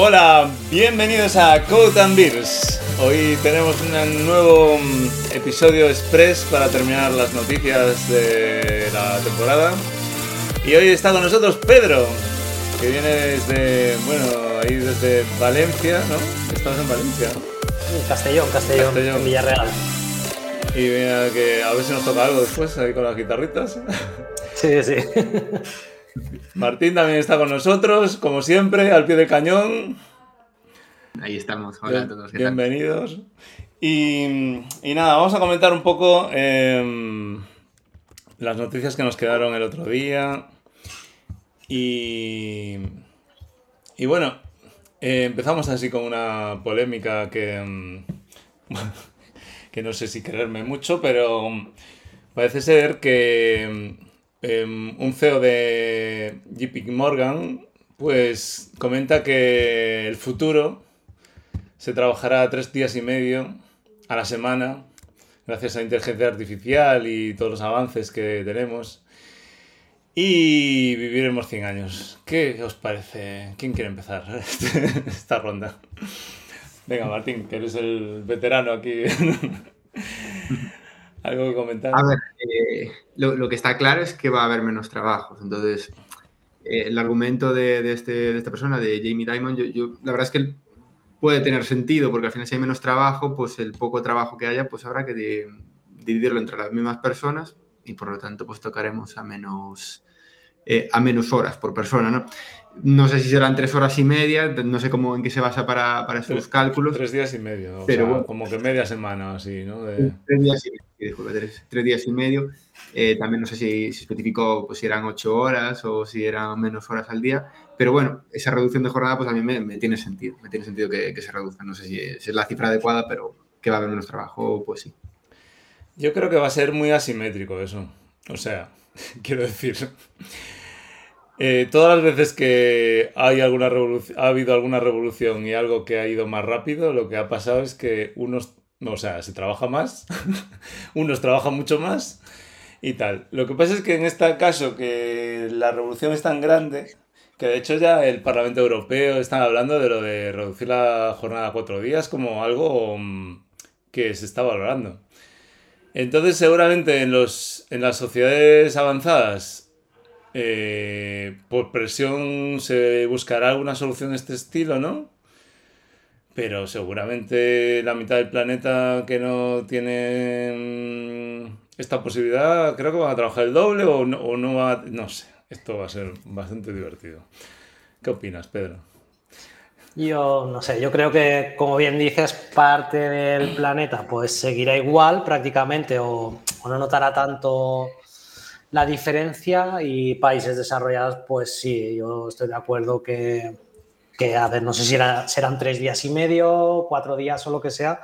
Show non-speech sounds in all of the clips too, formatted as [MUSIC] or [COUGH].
Hola, bienvenidos a Code and Beers. Hoy tenemos un nuevo mm, episodio express para terminar las noticias de la temporada. Y hoy está con nosotros Pedro, que viene desde, bueno, ahí desde Valencia, ¿no? Estamos en Valencia. Castellón, Castellón, Castellón. en Villarreal. Y mira que a ver si nos toca algo después ahí con las guitarritas. Sí, sí. [LAUGHS] Martín también está con nosotros, como siempre, al pie del cañón. Ahí estamos. Hola a todos. ¿qué tal? Bienvenidos. Y, y nada, vamos a comentar un poco em, las noticias que nos quedaron el otro día. Y, y bueno, eh, empezamos así con una polémica que, em, [LAUGHS] que no sé si quererme mucho, pero em, parece ser que em, un CEO de JP Morgan pues comenta que el futuro se trabajará tres días y medio a la semana gracias a la inteligencia artificial y todos los avances que tenemos. Y viviremos 100 años. ¿Qué os parece? ¿Quién quiere empezar [LAUGHS] esta ronda? Venga, Martín, que eres el veterano aquí. [LAUGHS] ¿Algo que comentar? A ver, eh, lo, lo que está claro es que va a haber menos trabajos. Entonces, eh, el argumento de, de este, de esta persona, de Jamie Dimon, yo, yo- la verdad es que puede tener sentido, porque al final si hay menos trabajo, pues el poco trabajo que haya, pues habrá que di- dividirlo entre las mismas personas y por lo tanto, pues tocaremos a menos, eh, a menos horas por persona, ¿no? No sé si serán tres horas y media, no sé cómo en qué se basa para, para estos Tres- cálculos. Tres días y medio. Pero sea, bueno. como que media semana así, ¿no? De- Tres días y medio, disculpe, tres, días y medio. Eh, también no sé si, especificó pues, si eran ocho horas o si eran menos horas al día. Pero bueno, esa reducción de jornada pues a me, tiene sentido. Me tiene sentido que, que se reduzca. No sé si es, la cifra adecuada, pero que va a haber menos trabajo, pues sí. Yo creo que va a ser muy asimétrico eso. O sea, [LAUGHS] quiero decir, eh, todas las veces que hay alguna ha habido alguna revolución y algo que ha ido más rápido, lo que ha pasado es que unos, o sea, se trabaja más, [LAUGHS] unos trabajan mucho más y tal. Lo que pasa es que en este caso que la revolución es tan grande que de hecho ya el Parlamento Europeo está hablando de lo de reducir la jornada a cuatro días como algo mm, que se está valorando. Entonces, seguramente en, los, en las sociedades avanzadas, eh, por presión se buscará alguna solución de este estilo, ¿no? Pero seguramente la mitad del planeta que no tiene esta posibilidad, creo que van a trabajar el doble o no, o no No sé, esto va a ser bastante divertido. ¿Qué opinas, Pedro? Yo no sé, yo creo que, como bien dices, parte del planeta pues seguirá igual prácticamente o, o no notará tanto la diferencia y países desarrollados, pues sí, yo estoy de acuerdo que, que a ver, no sé si serán tres días y medio, cuatro días o lo que sea,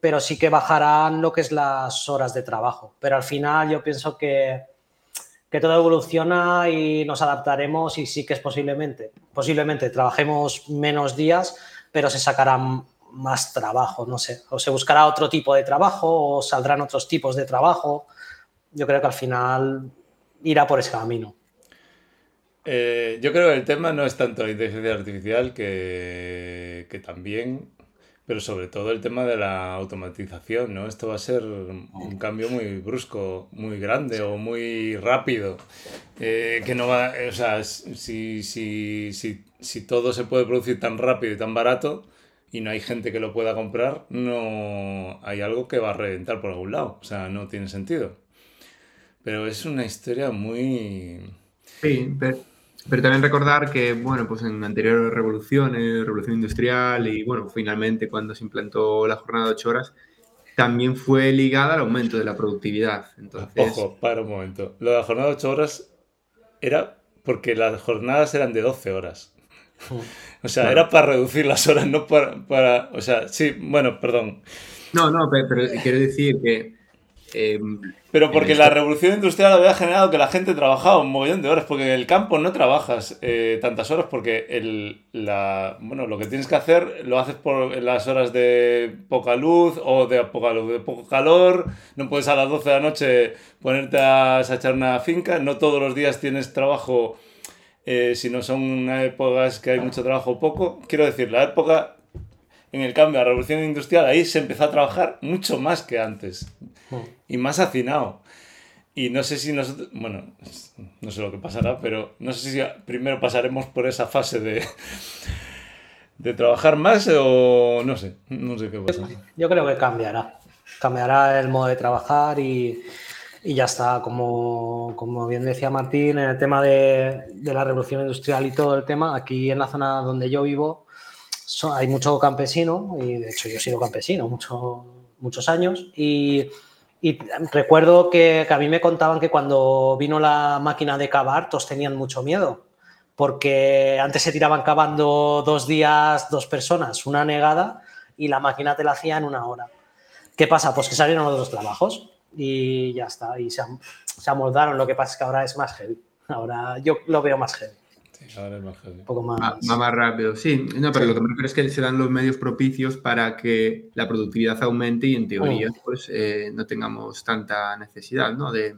pero sí que bajarán lo que es las horas de trabajo. Pero al final yo pienso que que todo evoluciona y nos adaptaremos y sí que es posiblemente, posiblemente trabajemos menos días, pero se sacará m- más trabajo, no sé, o se buscará otro tipo de trabajo o saldrán otros tipos de trabajo. Yo creo que al final irá por ese camino. Eh, yo creo que el tema no es tanto la inteligencia artificial que, que también, pero sobre todo el tema de la automatización, ¿no? Esto va a ser un cambio muy brusco, muy grande o muy rápido, eh, que no va, o sea, si, si, si, si todo se puede producir tan rápido y tan barato y no hay gente que lo pueda comprar, no hay algo que va a reventar por algún lado, o sea, no tiene sentido. Pero es una historia muy... Sí, pero, pero también recordar que, bueno, pues en anteriores revoluciones, revolución industrial y, bueno, finalmente cuando se implantó la jornada de ocho horas, también fue ligada al aumento de la productividad. Entonces, Ojo, para un momento. Lo de la jornada de 8 horas era porque las jornadas eran de 12 horas. O sea, Claro. era para reducir las horas, no para, para... O sea, sí, bueno, perdón. no, no, pe- pero, quiero decir que eh, Pero porque la revolución industrial había generado que la gente trabajaba un mogollón de horas, porque en el campo no trabajas eh, tantas horas, porque el, la, bueno, lo que tienes que hacer lo haces por las horas de poca luz o de poca luz, de poco calor, no puedes a las 12 de la noche ponerte a echar una finca, no todos los días tienes trabajo eh, si no son épocas que hay mucho trabajo o poco. Quiero decir, la época en el cambio, la revolución industrial, ahí se empezó a trabajar mucho más que antes y más hacinado. Y no sé si nosotros, bueno, no sé lo que pasará, pero no sé si primero pasaremos por esa fase de, de trabajar más o no sé, no sé qué pasa. Yo creo que cambiará, cambiará el modo de trabajar y, y ya está. Como, como, bien decía Martín, en el tema de, de, la revolución industrial y todo el tema, aquí en la zona donde yo vivo, hay mucho campesino, y de hecho yo he sido campesino mucho, muchos años, y, y recuerdo que, que, a mí me contaban que cuando vino la máquina de cavar, todos tenían mucho miedo, porque antes se tiraban cavando dos días, dos personas, una negada, y la máquina te la hacía en una hora. ¿Qué pasa? Pues que salieron los dos trabajos y ya está, y se, se amoldaron. Lo que pasa es que ahora es más heavy. Ahora yo lo veo más heavy. Ahora es más heavy. Un poco más... más... más rápido, sí. No, pero sí. lo que me refiero es que se dan los medios propicios para que la productividad aumente y en teoría oh. pues eh, no tengamos tanta necesidad, ¿no? De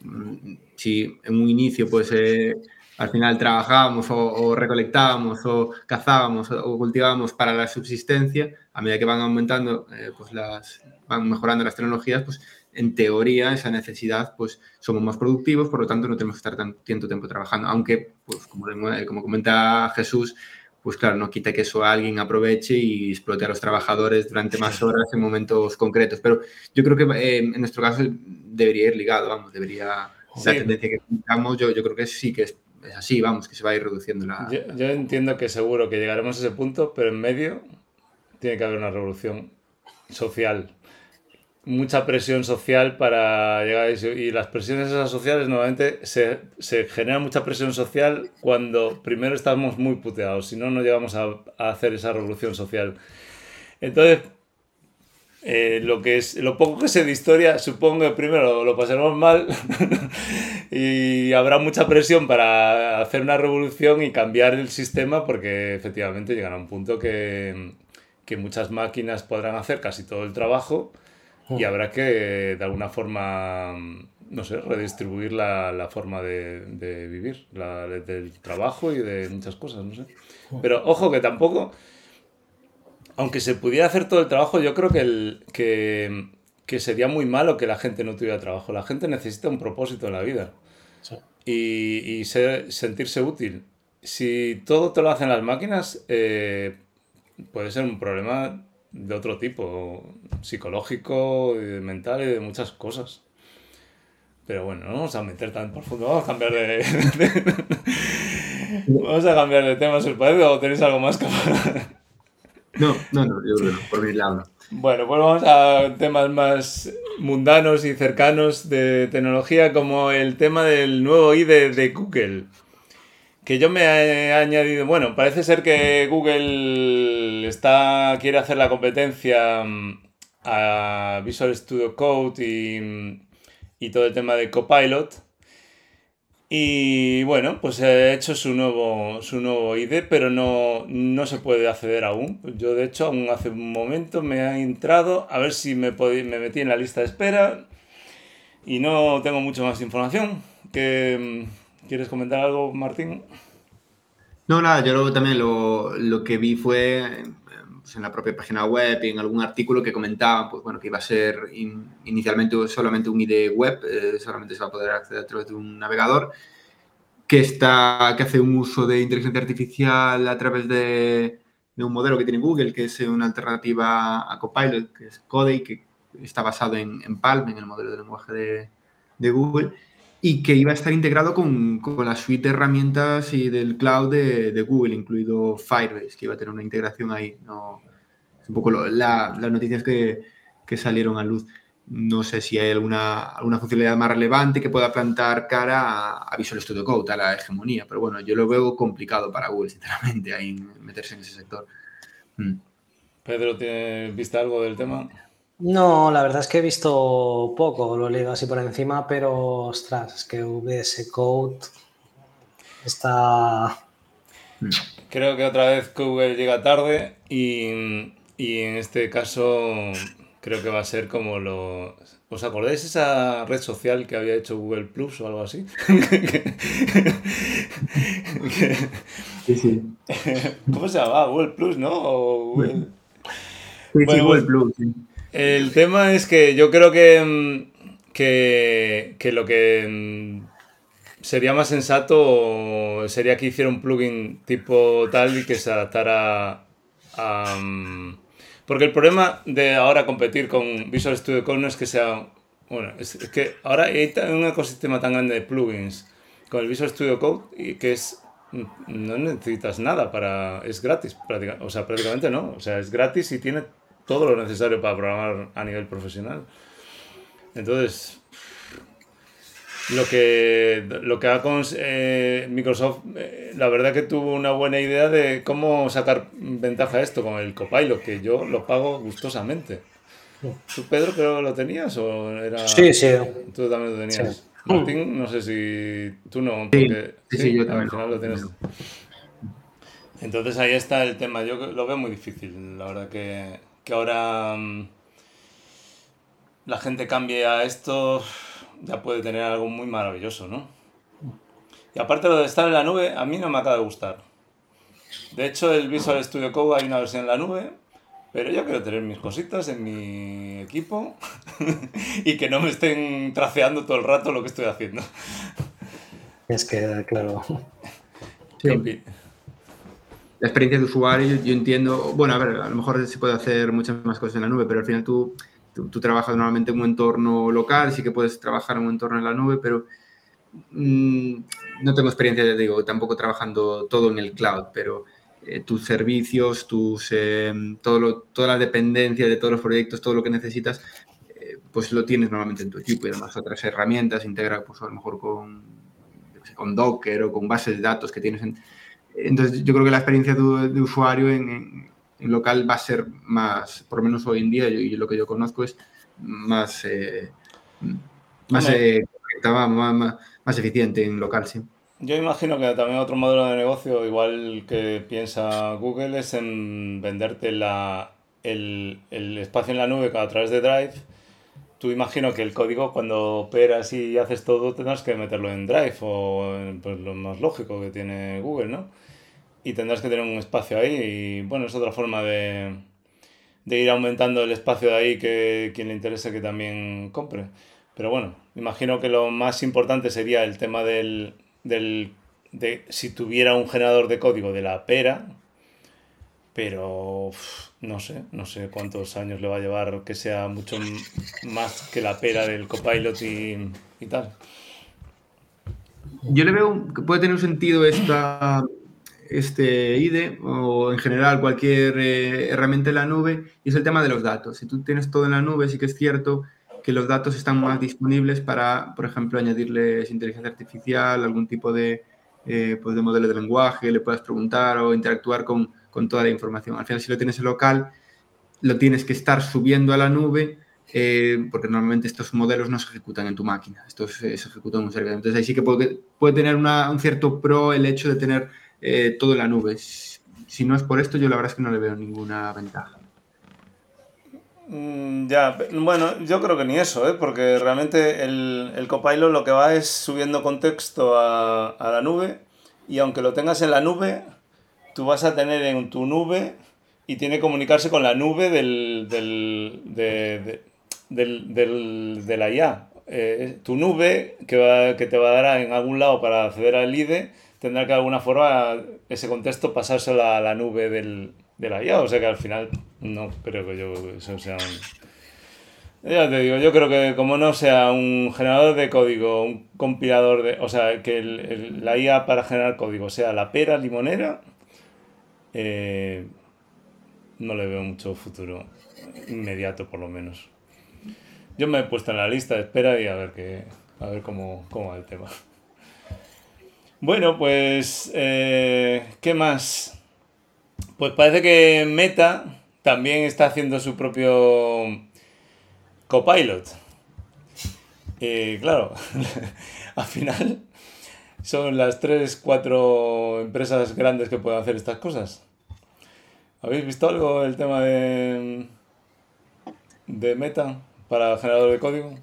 mm, si en un inicio pues eh, al final trabajábamos o, o, recolectábamos o cazábamos o cultivábamos para la subsistencia, a medida que van aumentando, eh, pues las van mejorando las tecnologías, pues en teoría, esa necesidad, pues somos más productivos, por lo tanto no tenemos que estar tanto tiempo trabajando. Aunque, pues como, como comenta Jesús, pues claro, no quita que eso alguien aproveche y explote a los trabajadores durante más horas en momentos concretos. Pero yo creo que eh, en nuestro caso debería ir ligado, vamos, debería, sí. la tendencia que tengamos, yo, yo creo que sí que es, es, así, vamos, que se va a ir reduciendo la... Yo, yo entiendo que seguro que llegaremos a ese punto, pero en medio tiene que haber una revolución social mucha presión social para llegar a eso. Y las presiones sociales normalmente se, se genera mucha presión social cuando primero estamos muy puteados, si no, no llegamos a, a hacer esa revolución social. Entonces, eh, lo, que es, lo poco que sé de historia, supongo que primero lo pasaremos mal [LAUGHS] y habrá mucha presión para hacer una revolución y cambiar el sistema porque efectivamente llegará un punto que, que muchas máquinas podrán hacer casi todo el trabajo y habrá que, de alguna forma, no sé, redistribuir la, la forma de, de vivir, la, del trabajo y de muchas cosas, no sé. Pero ojo que tampoco, aunque se pudiera hacer todo el trabajo, yo creo que, el, que, que sería muy malo que la gente no tuviera trabajo. La gente necesita un propósito en la vida sí. y, y ser, sentirse útil. Si todo te lo hacen las máquinas, eh, puede ser un problema de otro tipo, psicológico, y mental y de muchas cosas. Pero bueno, no vamos a meter tan profundo, vamos a cambiar de... vamos a cambiar de tema, si os parece, o tenéis algo más que No, no, no, yo creo, por mi lado. Bueno, pues vamos a temas más mundanos y cercanos de tecnología, como el tema del nuevo IDE de Google que yo me he añadido, bueno, parece ser que Google está quiere hacer la competencia mm, a Visual Studio Code y, mm, y todo el tema de Copilot. Y bueno, pues he hecho su nuevo, su nuevo ID, pero no, no se puede acceder aún. Yo, de hecho, aún hace un momento me he entrado a ver si me, me metí en la lista de espera y no tengo mucho más información. Que, mm, ¿Quieres comentar algo, Martín? No, nada, yo también lo, que vi fue pues, en la propia página web y en algún artículo que comentaba pues, bueno, que iba a ser in, inicialmente solamente un ID web, eh, solamente se va a poder acceder a través de un navegador, que, está, que hace un uso de inteligencia artificial a través de, un modelo que tiene Google, que es una alternativa a Copilot, que es Code, que está basado en, en Palm, en el modelo de lenguaje de Google y que iba a estar integrado con, con, la suite de herramientas y del cloud de, de, Google, incluido Firebase, que iba a tener una integración ahí. No, es un poco lo, la, las noticias que, que, salieron a luz. No sé si hay alguna, alguna funcionalidad más relevante que pueda plantar cara a, a, Visual Studio Code, a la hegemonía, pero bueno, yo lo veo complicado para Google, sinceramente, ahí meterse en ese sector. Mm. Pedro, ¿viste algo del tema? No, la verdad es que he visto poco, lo he leído así por encima, pero ostras, es que VS Code está. Creo que otra vez Google llega tarde y, y en este caso creo que va a ser como lo... ¿Os acordáis esa red social que había hecho Google Plus o algo así? sí, sí. [LAUGHS] ¿Cómo se llama? Google Plus, ¿no? O Google... Sí, Google Plus. El tema es que yo creo que, mm, que, lo que mm, sería más sensato sería que hiciera un plugin tipo tal y que se adaptara a... Mm, porque el problema de ahora competir con Visual Studio Code no es que sea... Bueno, es, que ahora hay un ecosistema tan grande de plugins con el Visual Studio Code y que es... No necesitas nada para... Es gratis, prácticamente. O sea, prácticamente no. O sea, es gratis y tiene todo lo necesario para programar a nivel profesional. Entonces, lo que, lo que ha con eh, Microsoft, eh, la verdad que tuvo una buena idea de cómo sacar ventaja a esto con el Copilot, que yo lo pago gustosamente. ¿Tú, Pedro, creo que lo tenías o era...? Sí, sí. Tú también lo tenías. Martín, no sé si tú no, porque sí, sí, yo también. lo tienes. Entonces ahí está el tema. Yo lo veo muy difícil, la verdad que, que ahora mm, la gente cambie a esto ya puede tener algo muy maravilloso, ¿no? Y aparte lo de estar en la nube, a mí no me acaba de gustar. De hecho, el Visual Studio Code hay una versión en la nube, pero yo quiero tener mis cositas en mi equipo [LAUGHS] y que no me estén traceando todo el rato lo que estoy haciendo. Es que, claro. La experiencia de usuario, yo entiendo, bueno, a ver, a lo mejor se puede hacer muchas más cosas en la nube, pero al final tú Tú, trabajas normalmente en un entorno local, sí que puedes trabajar en un entorno en la nube, pero mm, no tengo experiencia, digo, tampoco trabajando todo en el cloud, pero eh, tus servicios, tus, eh, todo toda la dependencia de todos los proyectos, todo lo que necesitas, eh, pues lo tienes normalmente en tu equipo y además otras herramientas, integra pues a lo mejor con, con Docker o con bases de datos que tienes en... Entonces, yo creo que la experiencia de, de usuario en, local va a ser más, por lo menos hoy en día, y lo que yo conozco es más, eh, más, eh, más, más, eficiente en local, sí. Yo imagino que también otro modelo de negocio, igual que piensa Google, es en venderte la, el, el espacio en la nube a través de Drive. Tú imagino que el código cuando operas y haces todo tendrás que meterlo en Drive o pues, lo más lógico que tiene Google, ¿no? y tendrás que tener un espacio ahí y bueno, es otra forma de, de ir aumentando el espacio de ahí que quien le interese que también compre. Pero bueno, imagino que lo más importante sería el tema del, del de si tuviera un generador de código de la pera, pero no sé, no sé cuántos años le va a llevar que sea mucho más que la pera del copilot y, tal. Yo le veo que puede tener un sentido esta este IDE o en general cualquier eh, herramienta en la nube y es el tema de los datos. Si tú tienes todo en la nube, sí que es cierto que los datos están más disponibles para, por ejemplo, añadirles inteligencia artificial, algún tipo de, eh, pues de modelo de lenguaje, le puedas preguntar o interactuar con, con, toda la información. Al final, si lo tienes en local, lo tienes que estar subiendo a la nube eh, porque normalmente estos modelos no se ejecutan en tu máquina, estos se, ejecutan en un servidor. Entonces ahí sí que puede, puede tener una, un cierto pro el hecho de tener eh, todo en la nube. Si no es por esto, yo la verdad es que no le veo ninguna ventaja. Mm, ya, bueno, yo creo que ni eso, ¿eh? porque realmente el, el Copilot lo que va es subiendo contexto a, la nube y aunque lo tengas en la nube, tú vas a tener en tu nube y tiene que comunicarse con la nube del, del, de, del, la IA. Eh, tu nube que, va, que te va a dar en algún lado para acceder al IDE tendrá que de alguna forma ese contexto pasárselo a la nube del, de la IA. O sea que al final no creo que yo eso sea un... Ya te digo, yo creo que como no sea un generador de código, un compilador de... O sea, que la IA para generar código sea la pera limonera, eh, no le veo mucho futuro inmediato por lo menos. Yo me he puesto en la lista de espera y a ver, qué, a ver cómo, cómo va el tema. Bueno, pues, eh, ¿qué más? Pues parece que Meta también está haciendo su propio copilot. Y claro, [LAUGHS] al final son las tres, cuatro empresas grandes que pueden hacer estas cosas. ¿Habéis visto algo del tema de, de Meta para generador de código?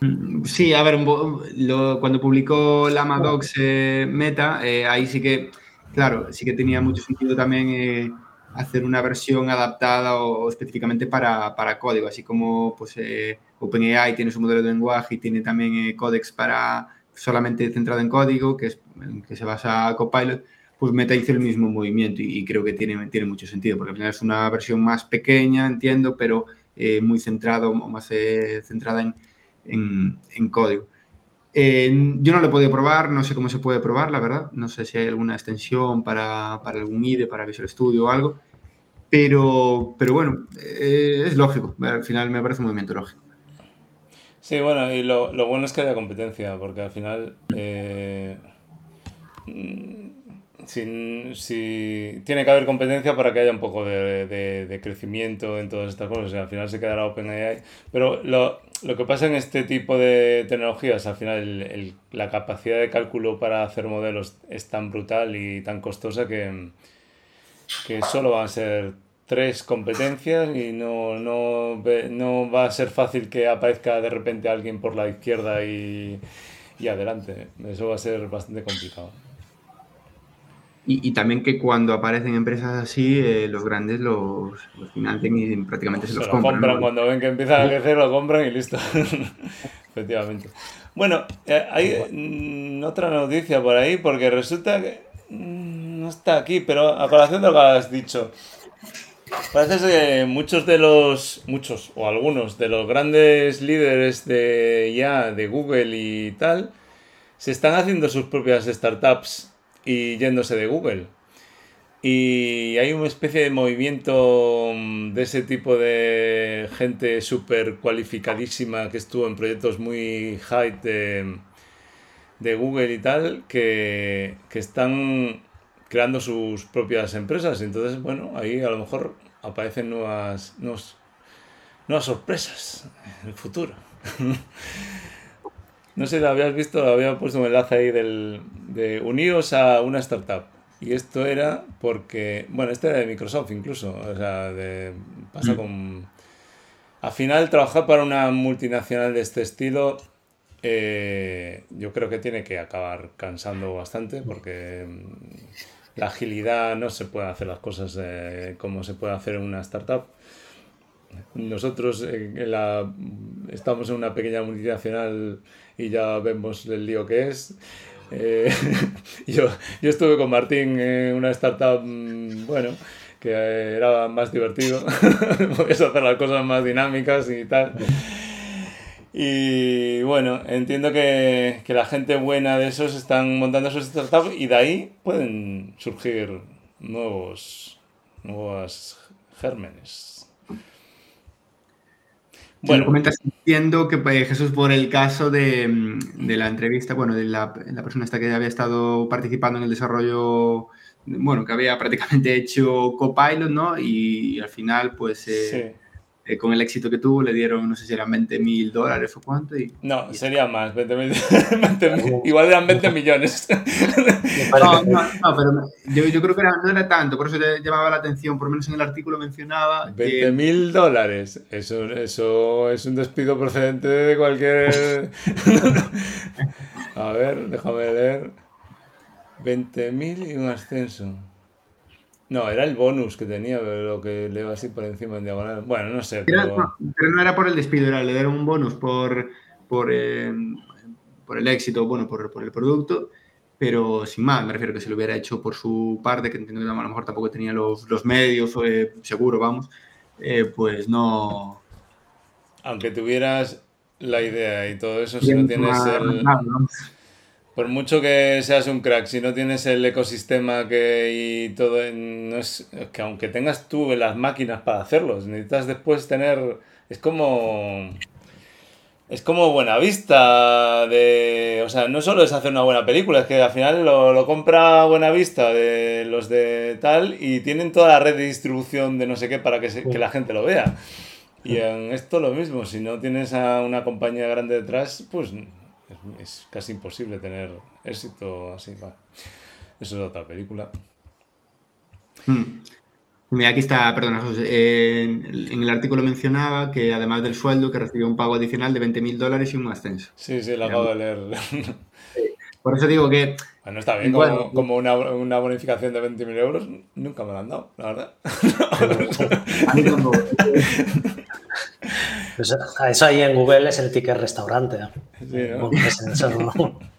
Mm, sí, a ver, cuando publicó Lamadox eh, Meta, eh, ahí sí que, claro, sí que tenía mucho sentido también eh, hacer una versión adaptada o, específicamente para, código, así como pues, OpenAI tiene su modelo de lenguaje y tiene también Codex para solamente centrado en código, que, es, que se basa Copilot, pues Meta hizo el mismo movimiento y, creo que tiene, tiene mucho sentido, porque al final es una versión más pequeña, entiendo, pero muy centrado más centrada en en, código. yo no lo he podido probar, no sé cómo se puede probar, la verdad. No sé si hay alguna extensión para, para algún IDE, para Visual Studio o algo. Pero, pero bueno, eh, es lógico. Al final me parece un movimiento lógico. Sí, bueno, y lo, lo bueno es que haya competencia, porque al final eh, si, tiene que haber competencia para que haya un poco de, crecimiento en todas estas cosas. al final se quedará OpenAI. Pero lo, lo, que pasa en este tipo de tecnologías, al final la capacidad de cálculo para hacer modelos es tan brutal y tan costosa que, que solo van a ser tres competencias y no, no, no va a ser fácil que aparezca de repente alguien por la izquierda y, y adelante. Eso va a ser bastante complicado. Y, también que cuando aparecen empresas así, eh, los grandes los, financian y prácticamente se, los compran. Cuando ven que empiezan a crecer, lo compran y listo. [LAUGHS] Efectivamente. Bueno, eh, hay mm, otra noticia por ahí, porque resulta que mm, no está aquí, pero a colación de lo que has dicho, parece que muchos de los, muchos o algunos de los grandes líderes de ya de Google y tal, se están haciendo sus propias startups y yéndose de Google. Y hay una especie de movimiento mm, de ese tipo de gente súper cualificadísima que estuvo en proyectos muy high de, Google y tal, que, están creando sus propias empresas. Entonces, bueno, ahí a lo mejor aparecen nuevas, nuevas sorpresas en el futuro. [LAUGHS] No sé, lo habías visto, había puesto un enlace ahí del, de unidos a una startup. Y esto era porque, bueno, este era de Microsoft incluso, o sea, de, pasa mm. con... Al final, trabajar para una multinacional de este estilo, eh, yo creo que tiene que acabar cansando bastante porque la agilidad no se puede hacer las cosas eh, como se puede hacer en una startup. Nosotros estamos en una pequeña multinacional y ya vemos el lío que es. Eh, [LAUGHS] yo, yo estuve con Martín en una startup, mm, bueno, que era más divertido, [LAUGHS] podías hacer las cosas más dinámicas y tal. Y bueno, entiendo que, que, la gente buena de esos están montando sus startups y de ahí pueden surgir nuevos, nuevos gérmenes. Bueno, comentas, entiendo que pues, Jesús, por el caso de, mm, de la entrevista, bueno, de la, la, persona esta que había estado participando en el desarrollo, bueno, que había prácticamente hecho Copilot, ¿no? Y, al final, pues, eh, eh, con el éxito que tuvo, le dieron, no sé si eran 20 mil dólares o cuánto. Y, no, sería más, 20 mil. [LAUGHS] igual eran 20 millones. [LAUGHS] no, no, no, pero yo, yo creo que no era tanto, por eso le llamaba la atención, por lo menos en el artículo mencionaba. 20 mil dólares, eso, eso es un despido procedente de cualquier. [LAUGHS] A ver, déjame leer. 20 mil y un ascenso. No, era el bonus que tenía, lo que leo así por encima en diagonal. Bueno, no sé. Pero, no, era por el despido, era le dieron un bonus por, por, eh, por el éxito, bueno, por, por, el producto, pero sin más, me refiero que se lo hubiera hecho por su parte, que entiendo que a lo mejor tampoco tenía los, los medios, eh, seguro, vamos, eh, pues no. Aunque tuvieras la idea y todo eso, si no tienes el por mucho que seas un crack, si no tienes el ecosistema que y todo, no es que aunque tengas tú las máquinas para hacerlo, necesitas después tener, es como, es como buena vista de, o sea, no solo es hacer una buena película, es que al final lo, lo compra buena vista de los de tal y tienen toda la red de distribución de no sé qué para que, que la gente lo vea. Y en esto lo mismo, si no tienes a una compañía grande detrás, pues es, casi imposible tener éxito así. Eso es otra película. Hmm. Mira, aquí está, perdona, José, en, en el artículo mencionaba que además del sueldo, que recibió un pago adicional de 20.000 dólares y un ascenso. Sí, sí, lo acabo de leer. Por eso digo que... Bueno, está bien, como, como una, una, bonificación de 20.000 euros, nunca me lo han dado, la verdad. A mí tampoco. Pues eso ahí en Google es el ticket restaurante. Sí, ¿no? ¿no? [LAUGHS]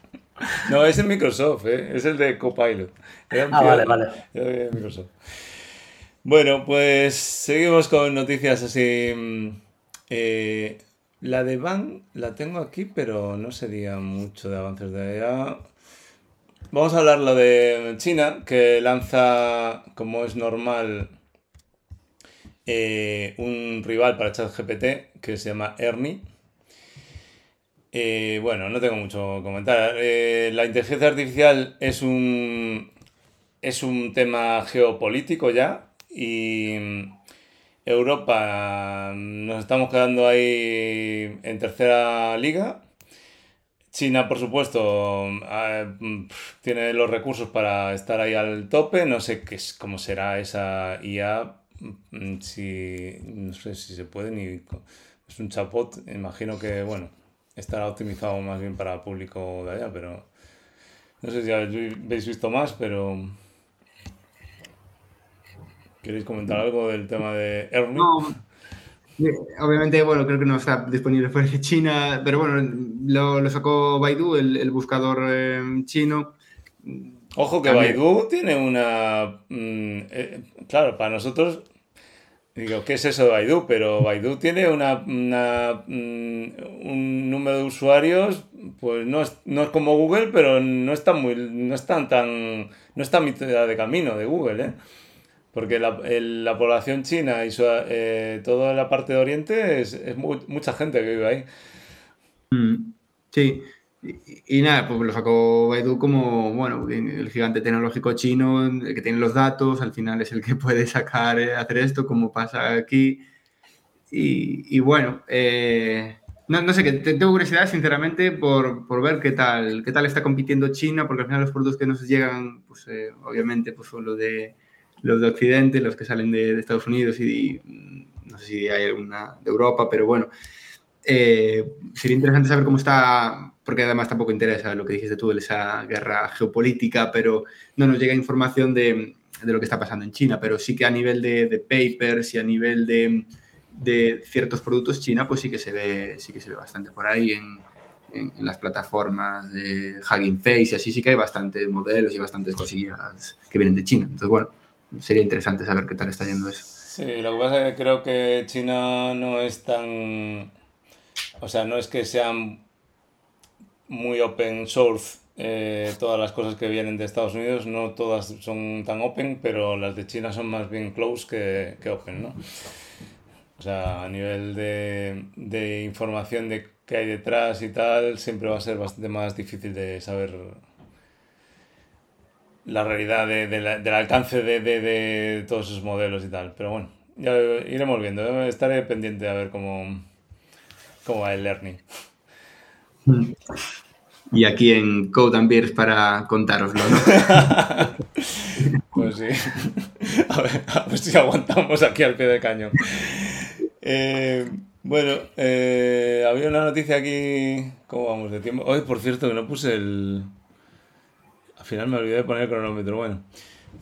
No, es en Microsoft, ¿eh? es el de Copilot. Ah, tío- vale, vale. era de Microsoft. Bueno, pues seguimos con noticias así. mm, eh, la de Van la tengo aquí, pero no sería mucho de avances de allá. Vamos a hablar lo de China, que lanza, como es normal, eh, un rival para ChatGPT que se llama Ernie. Eh, bueno, no tengo mucho que comentar. Eh, la inteligencia artificial es un, es un tema geopolítico ya y Europa nos estamos quedando ahí en tercera liga. China, por supuesto, ah, tiene los recursos para estar ahí al tope. No sé qué es, cómo será esa IA. mm, Si, no sé si se puede ni... Es un chatbot. Imagino que, bueno, estará optimizado más bien para público de allá, pero... No sé si habéis visto más, pero... ¿Queréis comentar algo del tema de Ernie? No, obviamente, bueno, creo que no está disponible fuera de China, pero bueno, lo, lo sacó Baidu, el, el buscador eh, chino. Ojo que También. Baidu tiene una... mm, eh, claro, para nosotros... Digo, ¿qué es eso de Baidu? Pero Baidu tiene una, una, mm, un número de usuarios, pues no es, no es como Google, pero no está muy, no están tan, no está a mitad de camino de Google, ¿eh? Porque la, el- la población china y su- eh, toda la parte de Oriente es, es mu- mucha gente que vive ahí. Mm, Sí, y, y nada, pues lo sacó Baidu como, bueno, el gigante tecnológico chino, el que tiene los datos, al final es el que puede sacar, eh, hacer esto, como pasa aquí. Y, y bueno, eh, no, no sé, que te- tengo curiosidad, sinceramente, por, por ver qué tal, qué tal está compitiendo China, porque al final los productos que nos llegan, pues eh, obviamente, pues son los de, los de Occidente, los que salen de, de Estados Unidos y, y, no sé si hay alguna de Europa, pero bueno. Eh, sería interesante saber cómo está, porque además tampoco interesa lo que dijiste tú, esa guerra geopolítica, pero no nos llega información de, de lo que está pasando en China, pero sí que a nivel de, de papers y a nivel de, de, ciertos productos China, pues sí que se ve, sí que se ve bastante por ahí en, en, en las plataformas de Hugging Face y así sí que hay bastantes modelos y bastantes cosillas que vienen de China. Entonces, bueno, sería interesante saber qué tal está yendo eso. Sí, lo que pasa es que creo que China no es tan... O sea, no es que sean muy open source eh, todas las cosas que vienen de Estados Unidos, no todas son tan open, pero las de China son más bien close que, que open, ¿no? O sea, a nivel de, de información de qué hay detrás y tal, siempre va a ser bastante más difícil de saber la realidad de, de la- del alcance de, de- de todos esos modelos y tal. Pero bueno, ya iremos viendo. Estaré pendiente a ver cómo, cómo va el learning. Y aquí en Code and Beers para contároslo, ¿no? [LAUGHS] Pues sí. A ver, a ver si aguantamos aquí al pie del cañón. Eh, bueno, eh, había una noticia aquí. ¿Cómo vamos de tiempo? Hoy, por cierto, que no puse el. Al final me olvidé de poner el cronómetro. Bueno,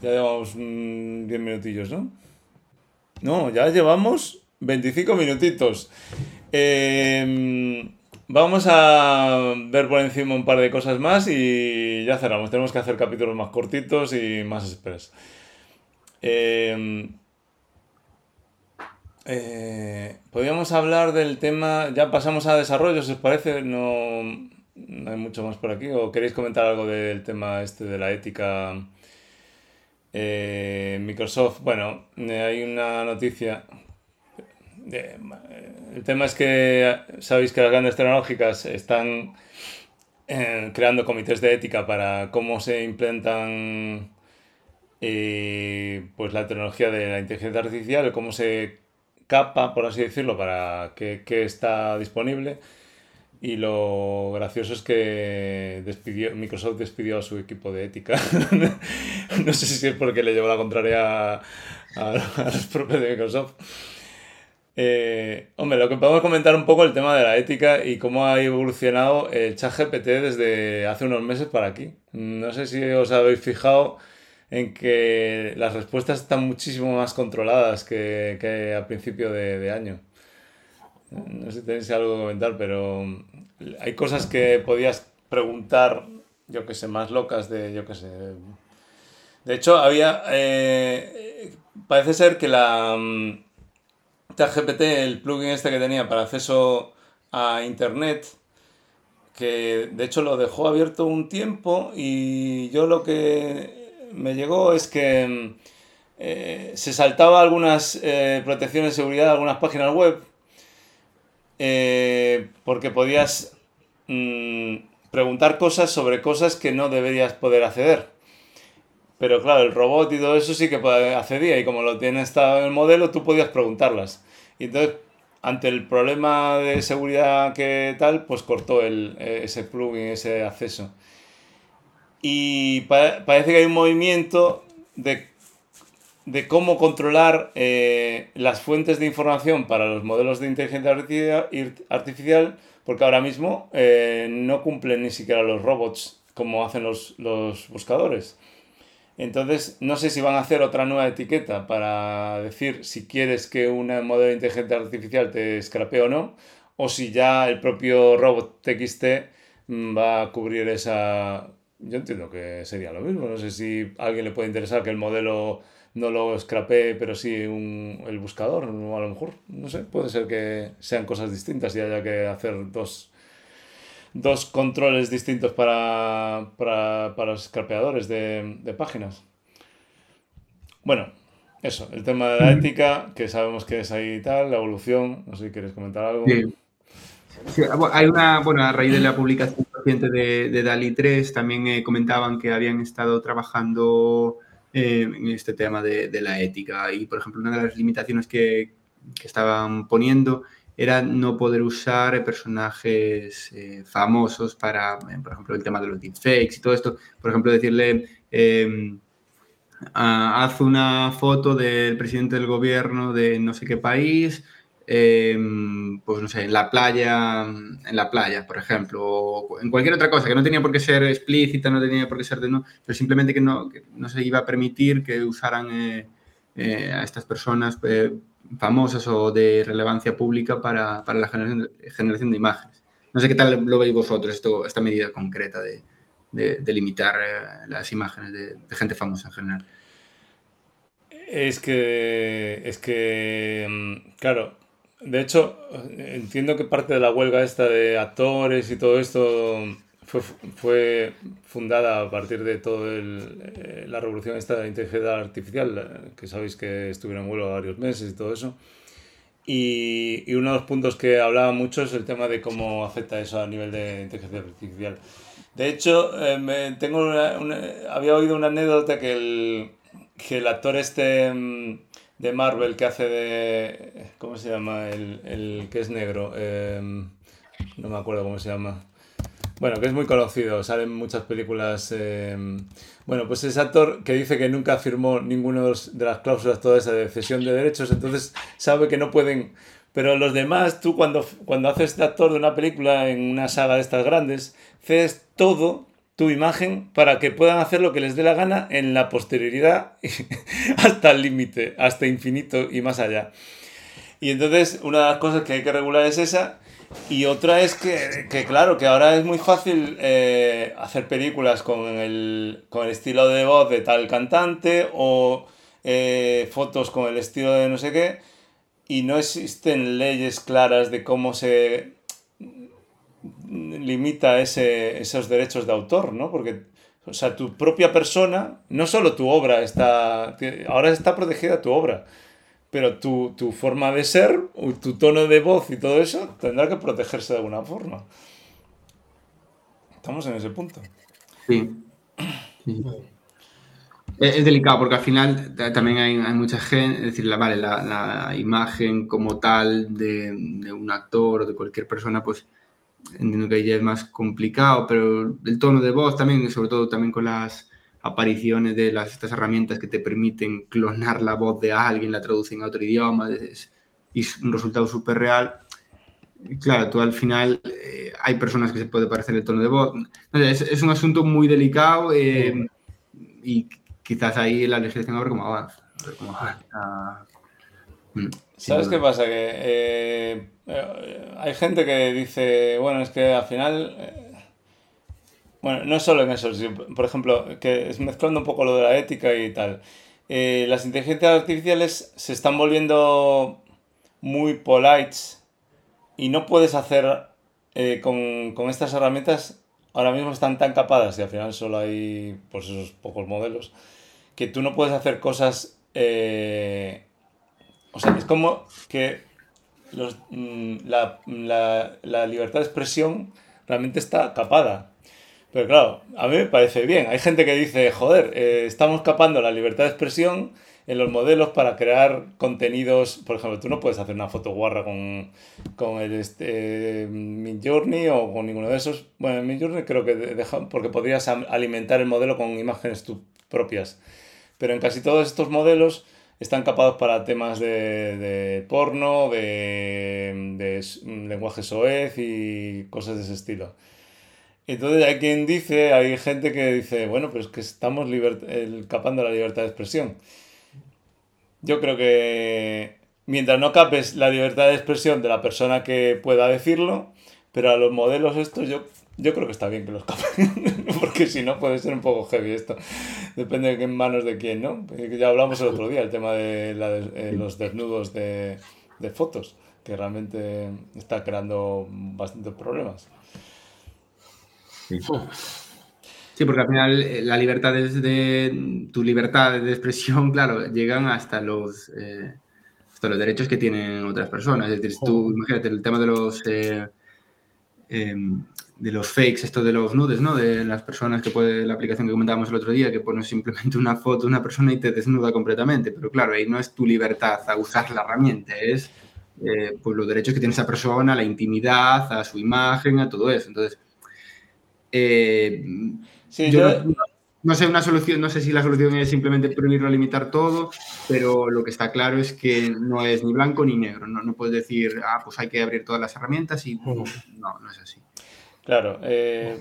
ya llevamos mm, 10 minutillos, ¿no? No, ya llevamos 25 minutitos. Eh, vamos a ver por encima un par de cosas más y ya cerramos. Tenemos que hacer capítulos más cortitos y más express. Eh, eh, podríamos hablar del tema. Ya pasamos a desarrollo, si os parece. No, no hay mucho más por aquí. ¿O queréis comentar algo del tema este de la ética? Eh, Microsoft, bueno, eh, hay una noticia. de- el tema es que sabéis que las grandes tecnológicas están eh, creando comités de ética para cómo se implementan eh, pues la tecnología de la inteligencia artificial, cómo se capa, por así decirlo, para que está disponible. Y lo gracioso es que despidió, Microsoft despidió a su equipo de ética. [LAUGHS] no sé si es porque le llevó la contraria a, los propios de Microsoft. Eh, hombre, lo que podemos comentar un poco el tema de la ética y cómo ha evolucionado el chat GPT desde hace unos meses para aquí. No sé si os habéis fijado en que las respuestas están muchísimo más controladas que, que a principio de, año. No sé si tenéis algo que comentar, pero hay cosas que podías preguntar, yo que sé, más locas de, yo que sé. De hecho, había, eh, parece ser que la ChatGPT, el plugin este que tenía para acceso a Internet, que de hecho lo dejó abierto un tiempo y yo lo que me llegó es que eh, se saltaba algunas eh, protecciones de seguridad de algunas páginas web eh, porque podías mm, preguntar cosas sobre cosas que no deberías poder acceder. Pero claro, el robot y todo eso sí que accedía y como lo tiene estado el modelo, tú podías preguntarlas. Entonces, ante el problema de seguridad que tal, pues cortó el, ese plugin, ese acceso. Y parece que hay un movimiento de, de cómo controlar eh, las fuentes de información para los modelos de inteligencia artificial, porque ahora mismo eh, no cumplen ni siquiera los robots como hacen los, los buscadores. Entonces, no sé si van a hacer otra nueva etiqueta para decir si quieres que un modelo de inteligencia artificial te scrapee o no, o si ya el propio robot TXT mm, va a cubrir esa... Yo entiendo que sería lo mismo. No sé si a alguien le puede interesar que el modelo no lo scrapee, pero sí el buscador, a lo mejor, no sé, puede ser que sean cosas distintas y haya que hacer dos dos controles distintos para, para, para los scrapeadores de, de, páginas. Bueno, eso, el tema de la ética, que sabemos que es ahí y tal, la evolución, no sé si quieres comentar algo. Sí. hay una, bueno, a raíz de la publicación reciente de, de DALI 3, también eh, comentaban que habían estado trabajando eh, en este tema de, la ética y, por ejemplo, una de las limitaciones que, estaban poniendo era no poder usar personajes eh, famosos para, eh, por ejemplo, el tema de los deepfakes y todo esto. Por ejemplo, decirle, em, haz una foto del presidente del gobierno de no sé qué país, em, pues no sé, en la playa, en la playa, por ejemplo, o en cualquier otra cosa, que no tenía por qué ser explícita, no tenía por qué ser de no, pero simplemente que no, no se iba a permitir que usaran eh, a estas personas famosas o de relevancia pública para, para la generación, de imágenes. No sé qué tal lo veis vosotros, esto, esta medida concreta de, de, limitar eh, las imágenes de, gente famosa en general. Es que, es que, mm, claro, de hecho, entiendo que parte de la huelga esta de actores y todo esto fue, fue fundada a partir de toda eh, la revolución esta de inteligencia artificial, eh, que sabéis que estuvieron en huelga varios meses y todo eso. Y, y, uno de los puntos que hablaba mucho es el tema de cómo afecta eso a nivel de inteligencia artificial. De hecho, eh, tengo había oído una anécdota que el, que el actor este mm, de Marvel que hace de... ¿Cómo se llama? El, el que es negro. no me acuerdo cómo se llama. Bueno, que es muy conocido, sale en muchas películas. Eh, bueno, pues es actor que dice que nunca firmó ninguna de las cláusulas toda esa de cesión de derechos, entonces sabe que no pueden. Pero los demás, tú cuando, cuando haces de actor de una película en una saga de estas grandes, cedes todo tu imagen para que puedan hacer lo que les dé la gana en la posterioridad [LAUGHS] hasta el límite, hasta infinito y más allá. Y entonces una de las cosas que hay que regular es esa y otra es que, que, claro, que ahora es muy fácil eh, hacer películas con el, con el estilo de voz de tal cantante o eh, fotos con el estilo de no sé qué, y no existen leyes claras de cómo se limita ese, esos derechos de autor, ¿no? Porque, o sea, tu propia persona, no solo tu obra está, ahora está protegida tu obra, pero tu, tu, forma de ser, tu tono de voz y todo eso tendrá que protegerse de alguna forma. Estamos en ese punto. Sí. Es, delicado porque al final también hay, hay mucha gente, es decir, la, vale, la, la imagen como tal de, de, un actor o de cualquier persona, pues entiendo que ya es más complicado, pero el tono de voz también, sobre todo también con las apariciones de las, estas herramientas que te permiten clonar la voz de alguien, la traducen a otro idioma, es, es un resultado súper real. Claro, tú al final eh, hay personas que se puede parecer el tono de voz. Es, es un asunto muy delicado eh, y quizás ahí la legislación a ver cómo avanza. Mm, ¿Sabes qué pasa? Que eh, hay gente que dice, bueno, es que al final bueno, no solo en eso, por ejemplo, que es mezclando un poco lo de la ética y tal. Eh, las inteligencias artificiales se están volviendo muy polites y no puedes hacer eh, con, estas herramientas, ahora mismo están tan capadas y al final solo hay pues esos pocos modelos, que tú no puedes hacer cosas... Eh, o sea, es como que mm, la, la libertad de expresión realmente está capada. Pero claro, a mí me parece bien. Hay gente que dice, joder, eh, estamos capando la libertad de expresión en los modelos para crear contenidos. Por ejemplo, tú no puedes hacer una foto guarra con, con el este, Midjourney o con ninguno de esos. Bueno, en Midjourney creo que deja, porque podrías alimentar el modelo con imágenes propias. Pero en casi todos estos modelos están capados para temas de, de porno, de, de lenguaje soez y cosas de ese estilo. Entonces hay quien dice, hay gente que dice, bueno, pues que estamos capando la libertad de expresión. Yo creo que mientras no capes la libertad de expresión de la persona que pueda decirlo, pero a los modelos estos yo, yo creo que está bien que los capen, [LAUGHS] porque si no puede ser un poco heavy esto. Depende de en manos de quién, ¿no? Ya hablamos el otro día, el tema de, eh, los desnudos de, de fotos, que realmente está creando bastantes problemas. Sí. porque al final eh, la libertad de tu libertad de expresión, [LAUGHS] claro, llegan hasta los, eh, hasta los derechos que tienen otras personas. Es decir, tú, imagínate, el tema de los, eh, em, de los fakes, esto de los nudes, ¿no? De las personas que puede, la aplicación que comentábamos el otro día, que pones simplemente una foto de una persona y te desnuda completamente. Pero claro, ahí no es tu libertad a usar la herramienta, es pues los derechos que tiene esa persona, la intimidad, a su imagen, a todo eso. Entonces, eh, yo, No, sé una solución, no sé si la solución es simplemente prohibirlo, limitar todo, pero lo que está claro es que no es ni blanco ni negro. No, no puedes decir, ah, pues hay que abrir todas las herramientas y no, no es así. Claro, eh,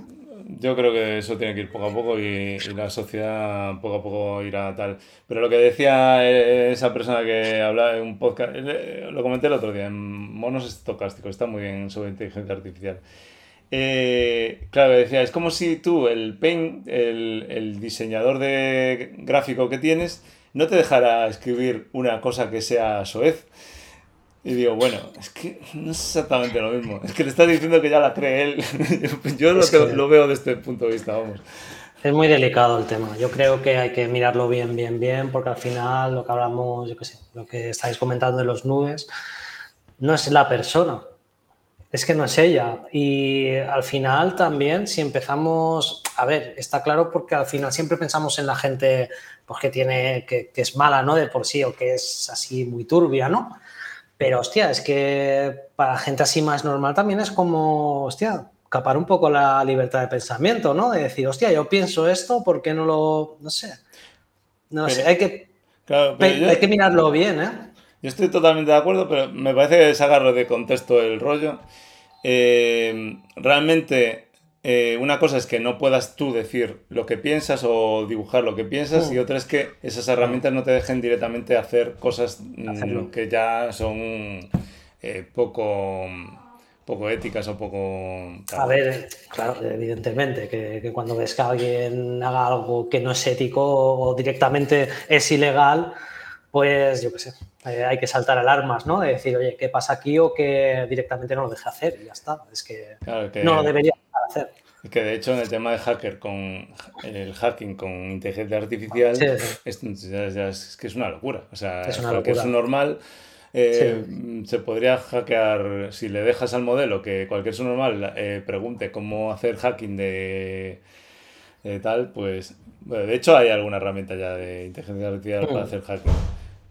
yo creo que eso tiene que ir poco a poco y, la sociedad poco a poco irá tal. Pero lo que decía e, esa persona que hablaba en un podcast, lo comenté el otro día, en Monos Estocásticos, está muy bien sobre inteligencia artificial. Eh, claro, decía, es como si tú, el Paint, el, diseñador de gráfico que tienes, no te dejara escribir una cosa que sea soez. Y digo, bueno, es que no es exactamente lo mismo. Es que le estás diciendo que ya la cree él. [LAUGHS] Yo lo, lo veo desde este punto de vista, vamos. Es muy delicado el tema. Yo creo que hay que mirarlo bien, bien, bien, porque al final lo que hablamos, yo qué sé, lo que estáis comentando de los nubes, no es la persona, es que no es ella. Y al final también, si empezamos, a ver, está claro porque al final siempre pensamos en la gente pues, que tiene, que, es mala, ¿no? De por sí, o que es así muy turbia, ¿no? Pero, hostia, es que para gente así más normal también es como, hostia, capar un poco la libertad de pensamiento, ¿no? De decir, hostia, yo pienso esto, ¿por qué no lo, no sé? No sé, hay que, hay que mirarlo bien, ¿eh? Yo estoy totalmente de acuerdo, pero me parece que es agarro de contexto el rollo. Eh, realmente, eh, una cosa es que no puedas tú decir lo que piensas o dibujar lo que piensas, y mm. otra es que esas herramientas no te dejen directamente hacer cosas mm, que ya son eh, poco poco éticas o poco... A ver, claro, evidentemente, que, que, cuando ves que alguien haga algo que no es ético o directamente es ilegal, pues yo qué sé, eh, hay que saltar alarmas, ¿no? De decir, oye, ¿qué pasa aquí? O que directamente no lo deje hacer y ya está. Es que, no lo debería hacer. Que de hecho en el tema de hacker con el hacking con inteligencia artificial Es, que es una locura. O sea, es una cualquier normal eh, se podría hackear si le dejas al modelo que cualquier subnormal eh, pregunte cómo hacer hacking de, tal, pues de hecho hay alguna herramienta ya de inteligencia artificial para mm. hacer hacking.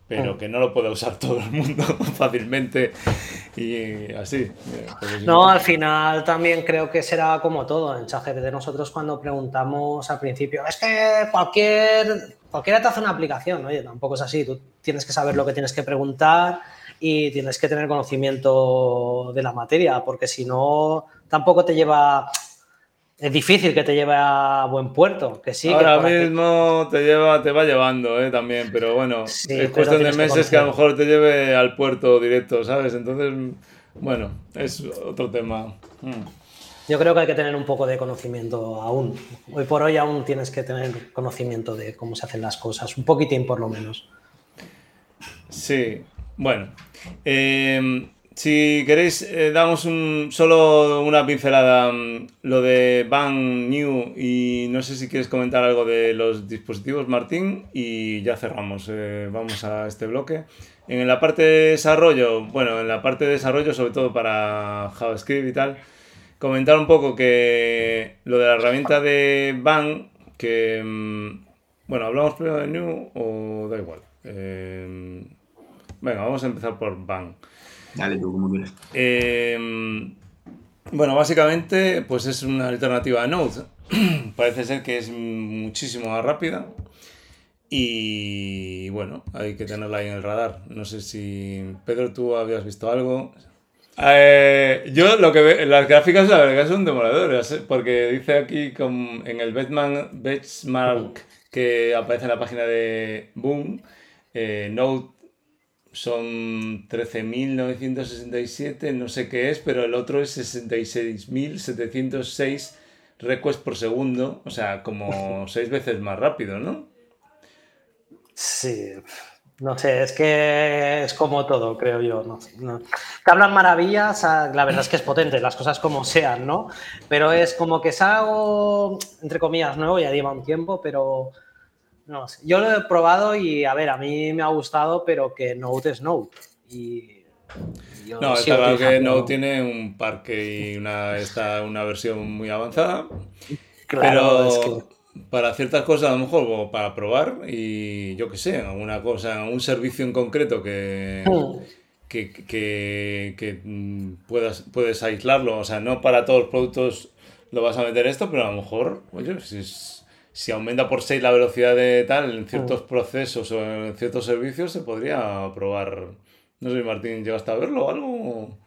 Pero que no lo pueda usar todo el mundo [LAUGHS] fácilmente y así. No, al final también creo que será como todo. En ChatGPT nosotros cuando preguntamos al principio, es que cualquier, cualquiera te hace una aplicación, oye, tampoco es así. Tú tienes que saber lo que tienes que preguntar y tienes que tener conocimiento de la materia, porque si no, tampoco te lleva es difícil que te lleve a buen puerto, que sí. Ahora mismo te lleva, te va llevando ¿eh? también, pero bueno, es cuestión de meses que, a lo mejor te lleve al puerto directo, ¿sabes? Entonces, bueno, es otro tema. Hmm. Yo creo que hay que tener un poco de conocimiento aún. Hoy por hoy aún tienes que tener conocimiento de cómo se hacen las cosas, un poquitín por lo menos. Sí, bueno. Eh, si queréis, eh, damos un, solo una pincelada. Mm, lo de Ban New y no sé si quieres comentar algo de los dispositivos, Martín, y ya cerramos. Eh, vamos a este bloque. En la parte de desarrollo, bueno, en la parte de desarrollo, sobre todo para JavaScript y tal, comentar un poco que lo de la herramienta de Ban, que. Mm, bueno, ¿hablamos primero de New o da igual? Eh, venga, vamos a empezar por Ban. Dale tú, como quieras. Em, bueno, básicamente, pues es una alternativa a Node. [CLEARS THROAT] Parece ser que es muchísimo más rápida. Y bueno, hay que tenerla ahí en el radar. No sé si. Pedro, tú habías visto algo. Eh, yo lo que veo, las gráficas la verdad son demoradoras, ¿eh? porque dice aquí en el benchmark que aparece en la página de Boom, eh, Node son 13.967, no sé qué es, pero el otro es 66.706 requests por segundo, o sea, como [LAUGHS] seis veces más rápido, ¿no? Sí, no sé, es que es como todo, creo yo. No, Te hablan maravillas, la verdad es que es potente, las cosas como sean, ¿no? Pero es como que es algo, entre comillas, nuevo, ya lleva un tiempo, pero no sé. Yo lo he probado y, a ver, a mí me ha gustado, pero que Note es Note. Y no, está claro que Note tiene un parque y una, está una versión muy avanzada. Claro, pero para ciertas cosas, a lo mejor para probar y yo qué sé, alguna cosa, un servicio en concreto que, hmm. que, que, que, mm, puedas, puedes aislarlo. O sea, no para todos los productos lo vas a meter esto, pero a lo mejor, oye, si es si aumenta por 6 la velocidad de tal, en ciertos mm. procesos o en ciertos servicios se podría probar. No sé, Martín, ¿llegaste a verlo o algo?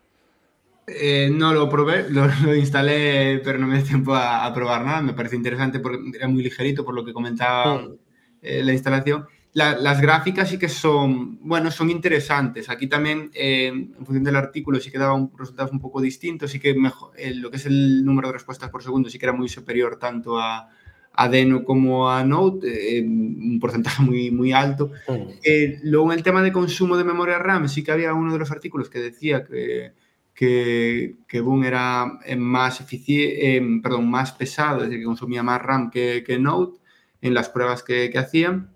Eh, no lo probé, [LAUGHS] lo, instalé, pero no me dio tiempo a, probar nada. Me parece interesante porque era muy ligerito por lo que comentaba mm. eh, la instalación. las gráficas sí que son, bueno, son interesantes. Aquí también, eh, en función del artículo, sí que daba un, resultados un poco distintos. Sí que mejor, lo que es el número de respuestas por segundo sí que era muy superior tanto a, Adeno como a Node, eh, un porcentaje muy, muy alto. Eh, luego en el tema de consumo de memoria RAM, sí que había uno de los artículos que decía que, que, que Boom era eh, más, eficiente, perdón, más pesado, es decir, que consumía más RAM que, que Node en las pruebas que, que hacían.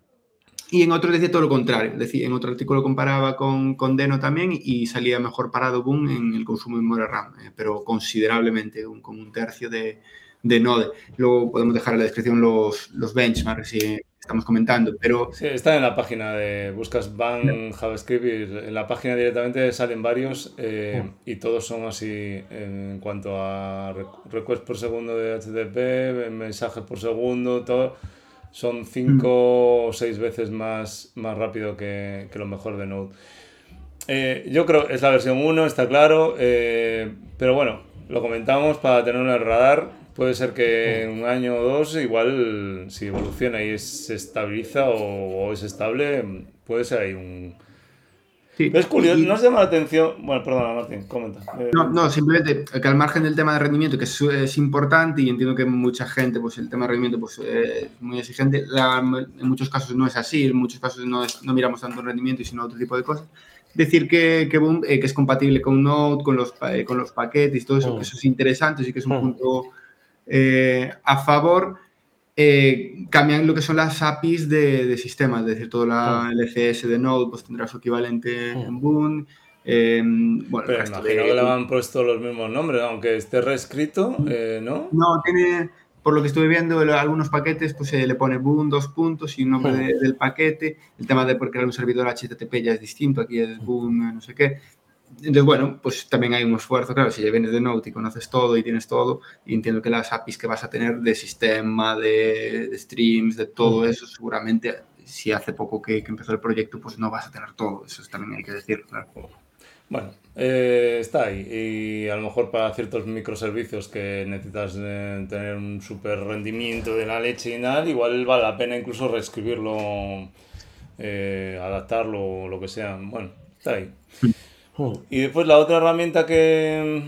Y en otro decía todo lo contrario, es decir, en otro artículo comparaba con, con Deno también y salía mejor parado Boom en el consumo de memoria RAM, pero considerablemente, un, con un tercio de, de Node. Luego podemos dejar en la descripción los, los benchmarks si estamos comentando, pero... Sí, está en la página de... Buscas Ban JavaScript y en la página directamente salen varios eh, y todos son así en cuanto a request por segundo de HTTP, mensajes por segundo, todo son cinco o seis veces más, más rápido que, que lo mejor de Node. Eh, yo creo que es la versión 1, está claro, eh, pero bueno, lo comentamos para tenerlo en el radar Puede ser que en un año o dos, igual si evoluciona y se estabiliza o, es estable, puede ser ahí un. Sí. Es curioso, ¿no se llama la atención? Bueno, perdona, Martín, comenta. Eh, no, no, simplemente que al margen del tema de rendimiento, que es, importante y entiendo que mucha gente, pues el tema de rendimiento pues, eh, es muy exigente, en muchos casos no es así, en muchos casos no, no miramos tanto el rendimiento, sino otro tipo de cosas. Decir que, que, eh, que es compatible con Node, con los, con los paquetes y todo eso, mm. que eso es interesante, sí que es un mm. punto eh, a favor, eh, cambian lo que son las APIs de, sistemas, es decir, todo la, LCS de Node pues tendrá su equivalente en Boon. Eh, bueno, Pero imagino que le han puesto los mismos nombres, aunque esté reescrito, ¿no? No, tiene, por lo que estuve viendo, algunos paquetes pues se le pone boom, dos puntos y un nombre del paquete. El tema de por crear un servidor HTTP ya es distinto, aquí es boom, no sé qué. Entonces, bueno, pues también hay un esfuerzo, claro, si ya vienes de Node y conoces todo y tienes todo, y entiendo que las APIs que vas a tener de sistema, de, streams, de todo eso, seguramente si hace poco que, que, empezó el proyecto, pues no vas a tener todo, eso también hay que decir, claro. Bueno, eh, está ahí. Y a lo mejor para ciertos microservicios que necesitas eh, tener un super rendimiento de la leche y nada, igual vale la pena incluso reescribirlo, eh, adaptarlo o lo que sea. Bueno, está ahí. Hmm. Y después la otra herramienta que,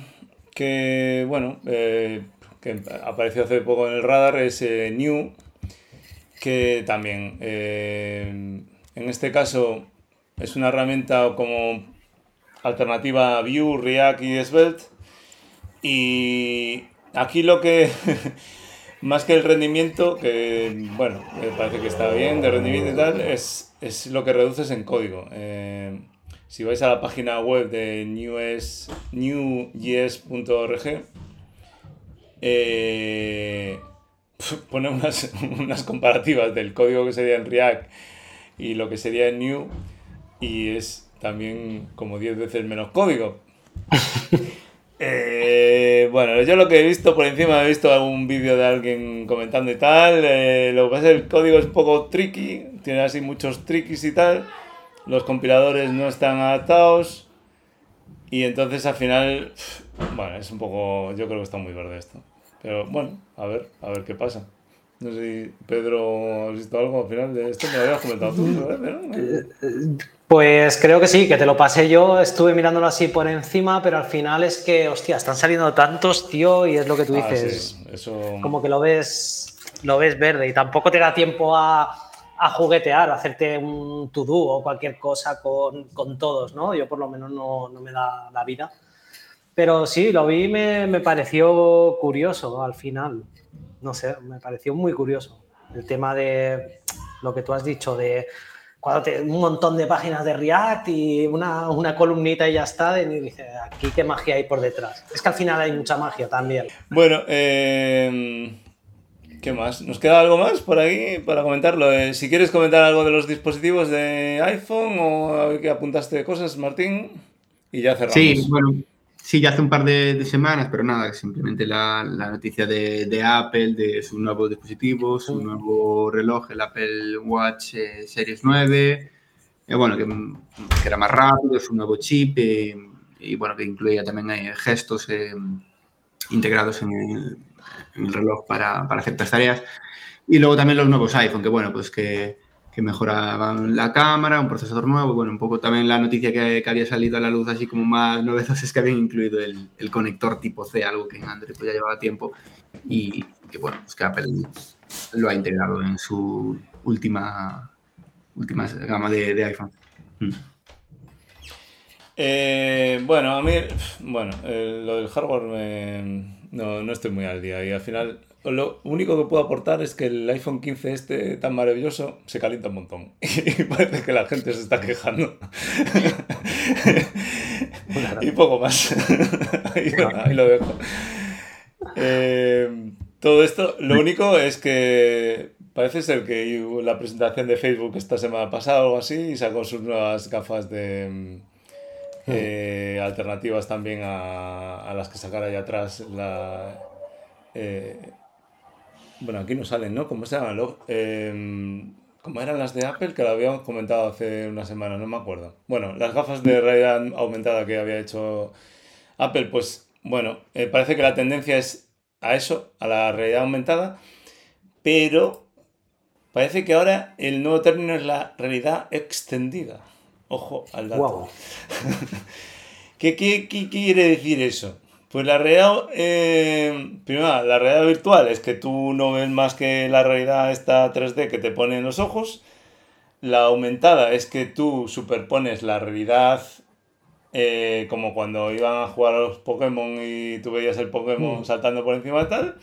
que bueno, que apareció hace poco en el radar es New, que también, en este caso, es una herramienta como alternativa Vue, React y Svelte. Y aquí lo que, [LAUGHS] más que el rendimiento, que bueno, parece que está bien de rendimiento y tal, es, es lo que reduces en código. Eh, si vais a la página web de news, newyes.org, eh, pone unas, [LAUGHS] unas comparativas del código que sería en React y lo que sería en New y es también como 10 veces menos código. [LAUGHS] Eh, bueno, yo lo que he visto por encima, he visto algún vídeo de alguien comentando y tal. Eh, lo que pasa es que el código es un poco tricky, tiene así muchos trickies y tal. Los compiladores no están adaptados. Y entonces al final, bueno, es un poco. Yo creo que está muy verde esto. Pero bueno, a ver, a ver qué pasa. No sé si Pedro has visto algo al final de esto, me lo habías comentado tú, ¿no? Eh, pues creo que sí, que te lo pasé yo, estuve mirándolo así por encima, pero al final es que, hostia, están saliendo tantos, tío, y es lo que tú ah, dices. Como que lo ves, lo ves verde y tampoco te da tiempo a, a juguetear, a hacerte un to-do o cualquier cosa con, con, todos, ¿no? Yo por lo menos no, no, me da la vida. Pero sí, lo vi y me, me pareció curioso al final no sé, me pareció muy curioso. El tema de lo que tú has dicho, de cuando un montón de páginas de React y una, una columnita y ya está, y dice, aquí qué magia hay por detrás. Es que al final hay mucha magia también. Bueno, eh, ¿qué más? ¿Nos queda algo más por ahí para comentarlo? Eh, si quieres comentar algo de los dispositivos de iPhone o que apuntaste cosas, Martín, y ya cerramos. Sí, bueno, Sí, ya hace un par de, semanas, pero nada, simplemente la, la noticia de, de, Apple, de su nuevo dispositivo, su nuevo reloj, el Apple Watch eh, Series 9, eh, bueno, que, que, era más rápido, su nuevo chip y bueno, que incluía también gestos integrados en el, el reloj para, para, ciertas tareas. Y luego también los nuevos iPhone, que bueno, pues que que mejoraban la cámara, un procesador nuevo, bueno, un poco también la noticia que, había salido a la luz así como más novedosa es que habían incluido el, el, conector tipo C, algo que en Android pues ya llevaba tiempo y que bueno, pues que Apple lo ha integrado en su última, última gama de, iPhone. Mm. Eh, bueno, a mí, bueno, lo del hardware no, no estoy muy al día y al final lo único que puedo aportar es que el iPhone 15 este tan maravilloso se calienta un montón. [LAUGHS] Y parece que la gente se está quejando. y poco más. [LAUGHS] ahí, lo dejo. Eh, todo esto, lo único es que parece ser que la presentación de Facebook esta semana pasada o algo así y sacó sus nuevas gafas de eh, alternativas también a, a, las que sacara allá atrás la, eh, bueno, aquí no salen, ¿no? ¿Cómo se llaman? Eh, ¿Cómo eran las de Apple? Que lo habíamos comentado hace una semana, no me acuerdo. Bueno, las gafas de realidad aumentada que había hecho Apple, pues bueno, eh, parece que la tendencia es a eso, a la realidad aumentada, pero parece que ahora el nuevo término es la realidad extendida. Ojo al dato. [LAUGHS] qué quiere decir eso? Pues la realidad, eh, primero, la realidad virtual es que tú no ves más que la realidad esta 3D que te pone en los ojos. La aumentada es que tú superpones la realidad eh, como cuando iban a jugar a los Pokémon y tú veías el Pokémon mm. saltando por encima de tal.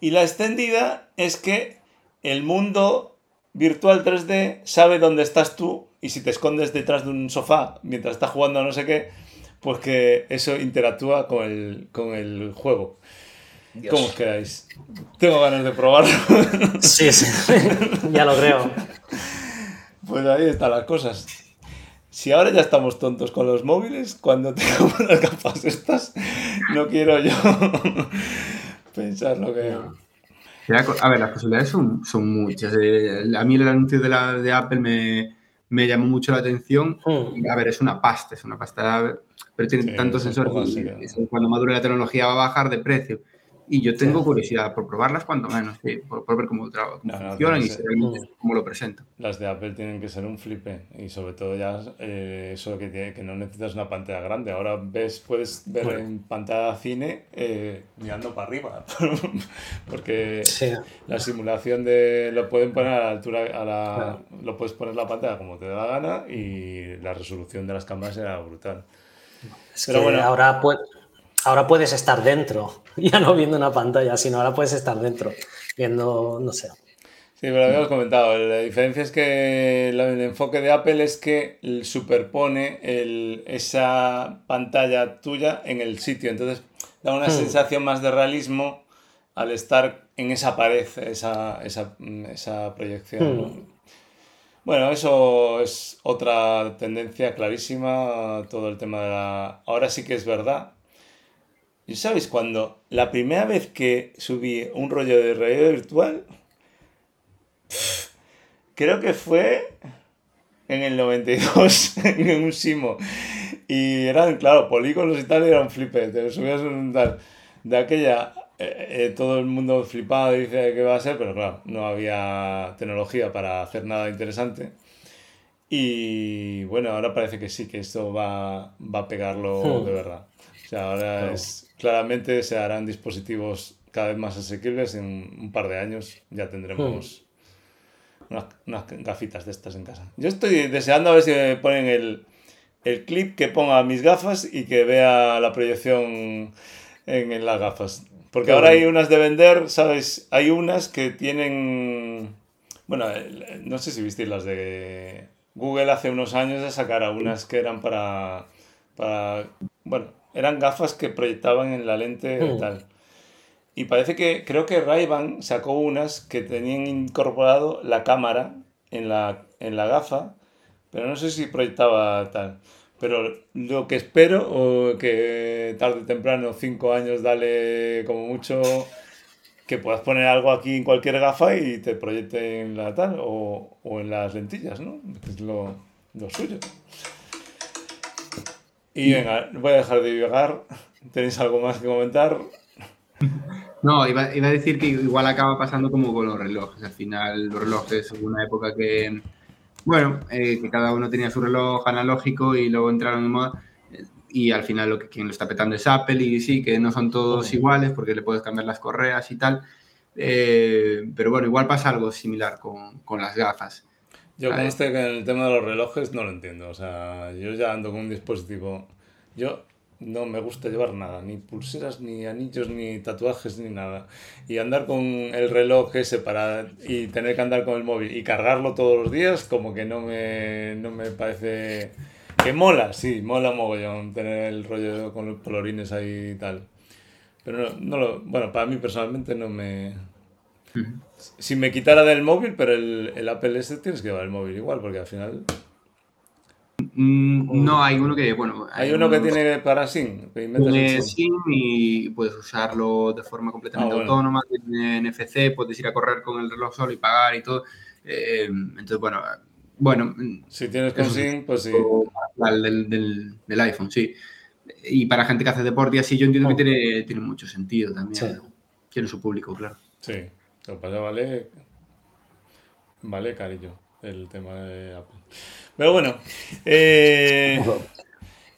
Y la extendida es que el mundo virtual 3D sabe dónde estás tú y si te escondes detrás de un sofá mientras estás jugando a no sé qué, pues que eso interactúa con el, con el juego. ¿Cómo os quedáis? Tengo ganas de probarlo. [LAUGHS] Sí, sí, [LAUGHS] ya lo creo. Pues ahí están las cosas. Si ahora ya estamos tontos con los móviles, cuando [LAUGHS] tengamos las gafas estas, no quiero yo pensar lo que... A ver, las posibilidades son, son muchas. Eh, a mí el anuncio de, la, de Apple me, me llamó mucho la atención. Hmm. A ver, es una pasta, es una pasta, pero tiene tantos sensores. Cuando madure la tecnología va a bajar de precio. Y yo tengo curiosidad por probarlas cuando menos, por, ver cómo, funcionan y cómo lo presento. Las de Apple tienen que ser un flipe y sobre todo ya eh, eso que, tiene, que no necesitas una pantalla grande. Ahora ves, puedes ver en pantalla cine eh, mirando para arriba, [LAUGHS] porque la simulación de lo pueden poner a la altura, a la, lo puedes poner la pantalla como te da la gana y la resolución de las cámaras era brutal. Pero bueno, ahora pues ahora puedes estar dentro, [LAUGHS] ya no viendo una pantalla, sino ahora puedes estar dentro, viendo, no sé. Sí, pero lo habíamos comentado. La diferencia es que el enfoque de Apple es que superpone esa pantalla tuya en el sitio. Entonces da una hmm. sensación más de realismo al estar en esa pared, esa, proyección. Hmm. Bueno, eso es otra tendencia clarísima, todo el tema de la... Ahora sí que es verdad ¿Y sabes cuando la primera vez que subí un rollo de realidad virtual? creo que fue en el 92, [LAUGHS] en un Simo. Y eran, claro, polígonos y tal, era un flipe. Te subías un tal. De aquella, eh, eh, todo el mundo flipado y dice que va a ser, pero claro, no había tecnología para hacer nada interesante. Y bueno, ahora parece que sí, que esto va, va a pegarlo hmm. de verdad. O sea, ahora es claramente se harán dispositivos cada vez más asequibles. En un par de años ya tendremos hmm. unas, gafitas de estas en casa. Yo estoy deseando a ver si me ponen el, clip que ponga mis gafas y que vea la proyección en, las gafas. Porque ahora hay unas de vender, ¿sabes? Hay unas que tienen... Bueno, no sé si visteis las de Google hace unos años de sacar a unas que eran para, para bueno, eran gafas que proyectaban en la lente hmm. tal. Y parece que, creo que ray sacó unas que tenían incorporado la cámara en la, en la gafa, pero no sé si proyectaba tal. Pero lo que espero, o que tarde o temprano, cinco años, dale como mucho, que puedas poner algo aquí en cualquier gafa y te proyecte en la tal, o, o en las lentillas, ¿no? es lo, lo suyo. Y venga, voy a dejar de divagar. ¿Tenéis algo más que comentar? No, iba, a decir que igual acaba pasando como con los relojes. Al final, los relojes hubo una época que, bueno, eh, que cada uno tenía su reloj analógico y luego entraron en moda. Y al final, lo que quien lo está petando es Apple. Y sí, que no son todos iguales porque le puedes cambiar las correas y tal. Eh, pero bueno, igual pasa algo similar con, con las gafas. Yo con este, en el tema de los relojes no lo entiendo. O sea, yo ya ando con un dispositivo. Yo no me gusta llevar nada, ni pulseras, ni anillos, ni tatuajes, ni nada. Y andar con el reloj ese para. y tener que andar con el móvil y cargarlo todos los días, como que no me, no me parece. Que mola, sí, mola mogollón tener el rollo con los colorines ahí y tal. Pero no, no lo. Bueno, para mí personalmente no me si me quitara del móvil, pero el, el Apple S tienes que llevar el móvil igual, porque al final. Mm, no, hay uno que, bueno. Hay, uno que tiene para SIM. Tiene SIM y puedes usarlo de forma completamente ah, autónoma. Tiene NFC, puedes ir a correr con el reloj solo y pagar y todo. Eh, entonces, bueno. Bueno. Si tienes con SIM, pues sí. Del, del, del, iPhone, sí. Y para gente que hace deporte y así, yo entiendo que oh. tiene, tiene mucho sentido también. Tiene su público, claro. Sí. Lo que pasa vale, vale cariño el tema de Apple. Pero bueno, eh,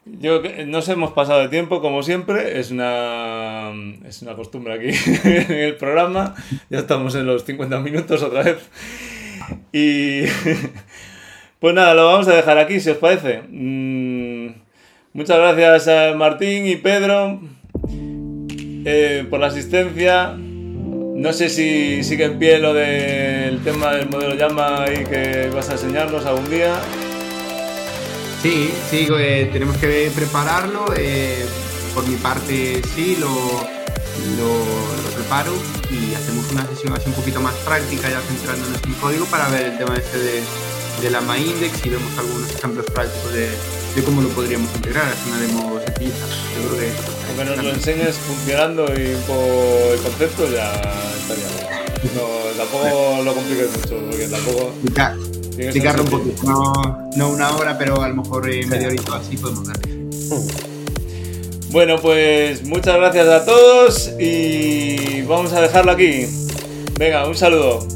yo, nos hemos pasado de tiempo, como siempre, es una, es una costumbre aquí [LAUGHS] en el programa. Ya estamos en los 50 minutos otra vez. Y [LAUGHS] pues nada, lo vamos a dejar aquí, si os parece. Mm, muchas gracias a Martín y Pedro eh, por la asistencia. No sé si sigue en pie lo del tema del modelo llama y que vas a enseñarnos algún día. Sí, sí, eh, tenemos que prepararlo. Eh, por mi parte, sí, lo, lo, preparo y hacemos una sesión así un poquito más práctica, ya centrándonos en código para ver el tema este de, de la MyIndex y vemos algunos ejemplos prácticos de, de cómo lo podríamos integrar. Es una demo sencillita. Yo creo que. Aunque nos lo enseñes funcionando y por el concepto, ya estaría bien. No, tampoco lo compliques mucho, porque tampoco. Explicarlo un poquito. No, no, una hora, pero a lo mejor eh, media horita así podemos darle. [LAUGHS] Bueno, pues muchas gracias a todos y vamos a dejarlo aquí. Venga, un saludo.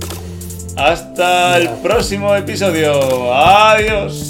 Hasta el próximo episodio. Adiós.